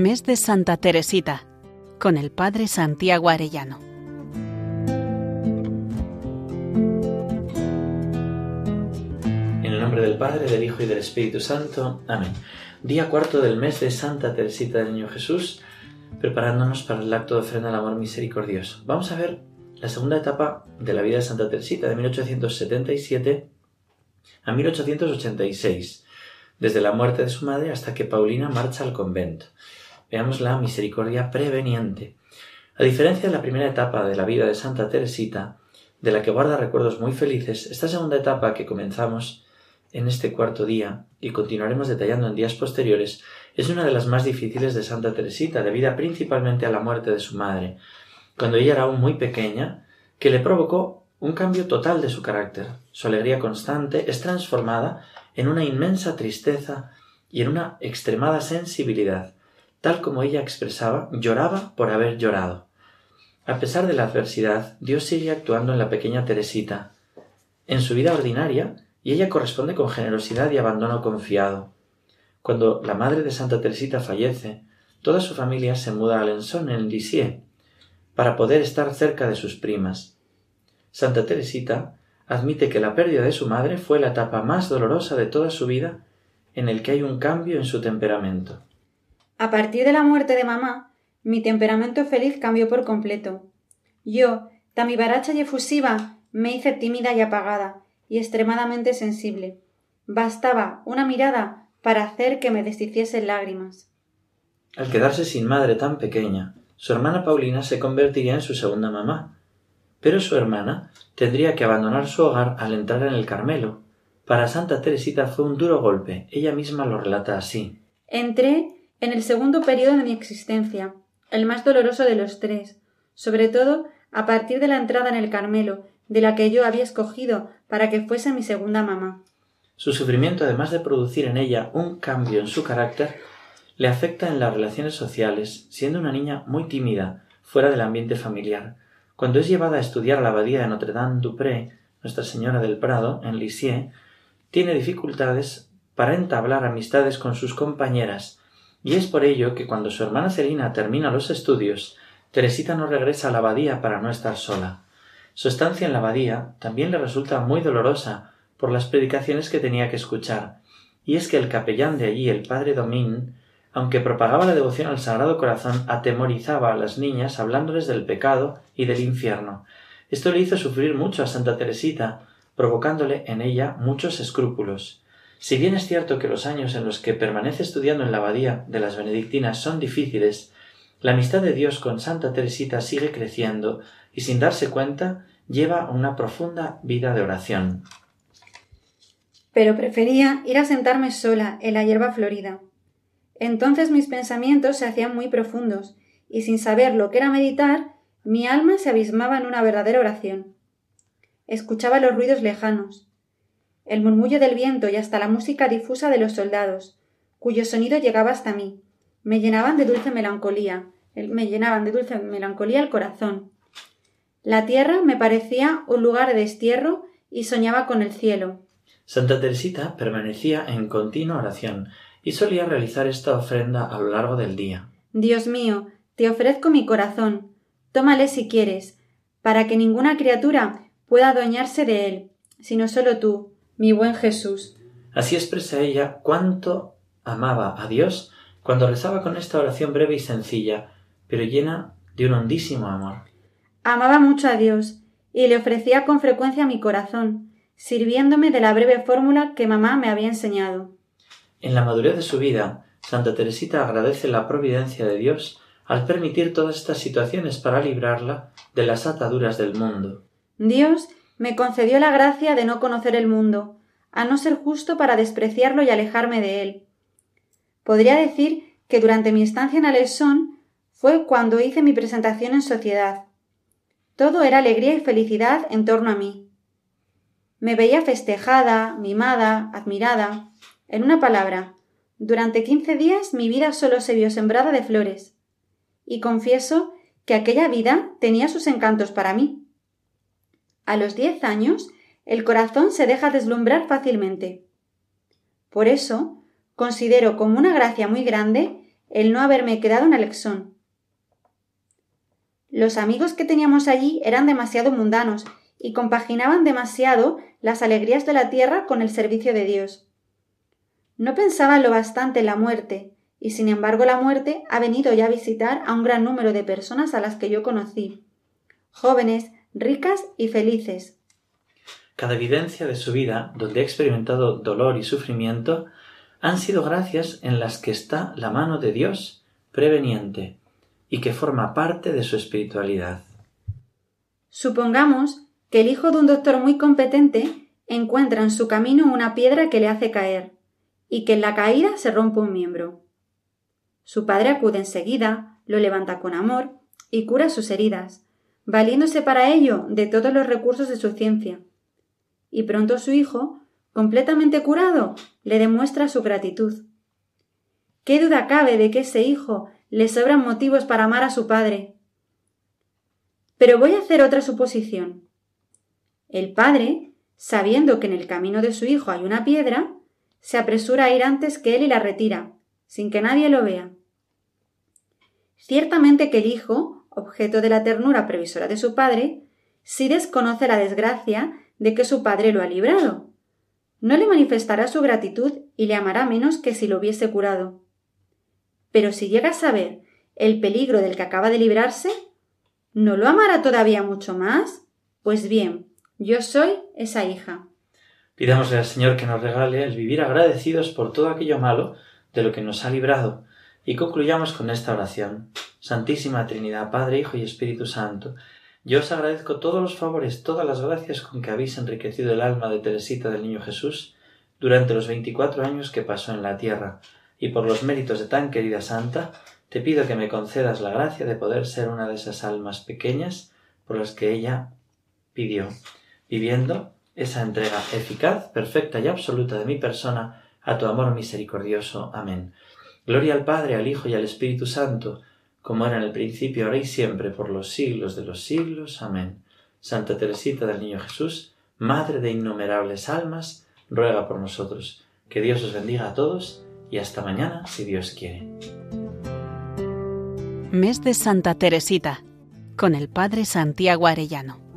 Mes de Santa Teresita, con el Padre Santiago Arellano. En el nombre del Padre, del Hijo y del Espíritu Santo. Amén. Día cuarto del mes de Santa Teresita del Niño Jesús, preparándonos para el acto de ofrenda al amor misericordioso. Vamos a ver la segunda etapa de la vida de Santa Teresita, de 1877 a 1886, desde la muerte de su madre hasta que Paulina marcha al convento. Veamos la misericordia preveniente. A diferencia de la primera etapa de la vida de Santa Teresita, de la que guarda recuerdos muy felices, esta segunda etapa que comenzamos en este cuarto día y continuaremos detallando en días posteriores, es una de las más difíciles de Santa Teresita, debida principalmente a la muerte de su madre, cuando ella era aún muy pequeña, que le provocó un cambio total de su carácter. Su alegría constante es transformada en una inmensa tristeza y en una extremada sensibilidad, tal como ella expresaba, lloraba por haber llorado. A pesar de la adversidad, Dios sigue actuando en la pequeña Teresita, en su vida ordinaria, y ella corresponde con generosidad y abandono confiado. Cuando la madre de Santa Teresita fallece, toda su familia se muda a Alençon, en Lisieux, para poder estar cerca de sus primas. Santa Teresita admite que la pérdida de su madre fue la etapa más dolorosa de toda su vida en el que hay un cambio en su temperamento. A partir de la muerte de mamá, mi temperamento feliz cambió por completo. Yo, tan vivaracha y efusiva, me hice tímida y apagada, y extremadamente sensible. Bastaba una mirada para hacer que me deshiciese lágrimas. Al quedarse sin madre tan pequeña, su hermana Paulina se convertiría en su segunda mamá. Pero su hermana tendría que abandonar su hogar al entrar en el Carmelo. Para Santa Teresita fue un duro golpe. Ella misma lo relata así. Entré en el segundo periodo de mi existencia, el más doloroso de los tres, sobre todo a partir de la entrada en el Carmelo, de la que yo había escogido para que fuese mi segunda mamá. Su sufrimiento, además de producir en ella un cambio en su carácter, le afecta en las relaciones sociales, siendo una niña muy tímida, fuera del ambiente familiar. Cuando es llevada a estudiar a la abadía de Notre-Dame-du-Pré, Nuestra Señora del Prado, en Lisieux, tiene dificultades para entablar amistades con sus compañeras, y es por ello que cuando su hermana Celina termina los estudios, Teresita no regresa a la abadía para no estar sola. Su estancia en la abadía también le resulta muy dolorosa por las predicaciones que tenía que escuchar, y es que el capellán de allí, el padre Domín, aunque propagaba la devoción al Sagrado Corazón, atemorizaba a las niñas hablándoles del pecado y del infierno. Esto le hizo sufrir mucho a Santa Teresita, provocándole en ella muchos escrúpulos. Si bien es cierto que los años en los que permanece estudiando en la abadía de las benedictinas son difíciles, la amistad de Dios con Santa Teresita sigue creciendo y sin darse cuenta lleva una profunda vida de oración. Pero prefería ir a sentarme sola en la hierba florida. Entonces mis pensamientos se hacían muy profundos, y sin saber lo que era meditar, mi alma se abismaba en una verdadera oración. Escuchaba los ruidos lejanos, el murmullo del viento y hasta la música difusa de los soldados, cuyo sonido llegaba hasta mí. Me llenaban de dulce melancolía, me llenaban de dulce melancolía el corazón. La tierra me parecía un lugar de destierro y soñaba con el cielo. Santa Teresita permanecía en continua oración y solía realizar esta ofrenda a lo largo del día. Dios mío, te ofrezco mi corazón. Tómale si quieres, para que ninguna criatura pueda adueñarse de él, sino solo tú, mi buen Jesús. Así expresa ella cuánto amaba a Dios cuando rezaba con esta oración breve y sencilla, pero llena de un hondísimo amor. Amaba mucho a Dios y le ofrecía con frecuencia mi corazón, sirviéndome de la breve fórmula que mamá me había enseñado. En la madurez de su vida, Santa Teresita agradece la providencia de Dios al permitir todas estas situaciones para librarla de las ataduras del mundo. Dios me concedió la gracia de no conocer el mundo, a no ser justo para despreciarlo y alejarme de él. Podría decir que durante mi estancia en Alessón fue cuando hice mi presentación en sociedad. Todo era alegría y felicidad en torno a mí. Me veía festejada, mimada, admirada. En una palabra, durante quince días mi vida solo se vio sembrada de flores. Y confieso que aquella vida tenía sus encantos para mí. A los diez años el corazón se deja deslumbrar fácilmente. Por eso considero como una gracia muy grande el no haberme quedado en Alexón. Los amigos que teníamos allí eran demasiado mundanos y compaginaban demasiado las alegrías de la tierra con el servicio de Dios. No pensaban lo bastante en la muerte, y sin embargo la muerte ha venido ya a visitar a un gran número de personas a las que yo conocí, jóvenes, ricas y felices. Cada evidencia de su vida, donde he experimentado dolor y sufrimiento, han sido gracias en las que está la mano de Dios preveniente y que forma parte de su espiritualidad. Supongamos que el hijo de un doctor muy competente encuentra en su camino una piedra que le hace caer y que en la caída se rompe un miembro. Su padre acude enseguida, lo levanta con amor y cura sus heridas, valiéndose para ello de todos los recursos de su ciencia. Y pronto su hijo, completamente curado, le demuestra su gratitud. ¿Qué duda cabe de que ese hijo le sobran motivos para amar a su padre? Pero voy a hacer otra suposición. El padre, sabiendo que en el camino de su hijo hay una piedra, se apresura a ir antes que él y la retira, sin que nadie lo vea. Ciertamente que el hijo, objeto de la ternura previsora de su padre, sí desconoce la desgracia de que su padre lo ha librado. No le manifestará su gratitud y le amará menos que si lo hubiese curado. Pero si llega a saber el peligro del que acaba de librarse, ¿no lo amará todavía mucho más? Pues bien, yo soy esa hija. Pidámosle al Señor que nos regale el vivir agradecidos por todo aquello malo de lo que nos ha librado y concluyamos con esta oración. Santísima Trinidad, Padre, Hijo y Espíritu Santo, yo os agradezco todos los favores, todas las gracias con que habéis enriquecido el alma de Teresita del Niño Jesús durante los veinticuatro años que pasó en la tierra, y por los méritos de tan querida santa, te pido que me concedas la gracia de poder ser una de esas almas pequeñas por las que ella pidió, viviendo esa entrega eficaz, perfecta y absoluta de mi persona a tu amor misericordioso. Amén. Gloria al Padre, al Hijo y al Espíritu Santo, como era en el principio, ahora y siempre, por los siglos de los siglos. Amén. Santa Teresita del Niño Jesús, Madre de innumerables almas, ruega por nosotros. Que Dios os bendiga a todos y hasta mañana, si Dios quiere. Mes de Santa Teresita, con el Padre Santiago Arellano.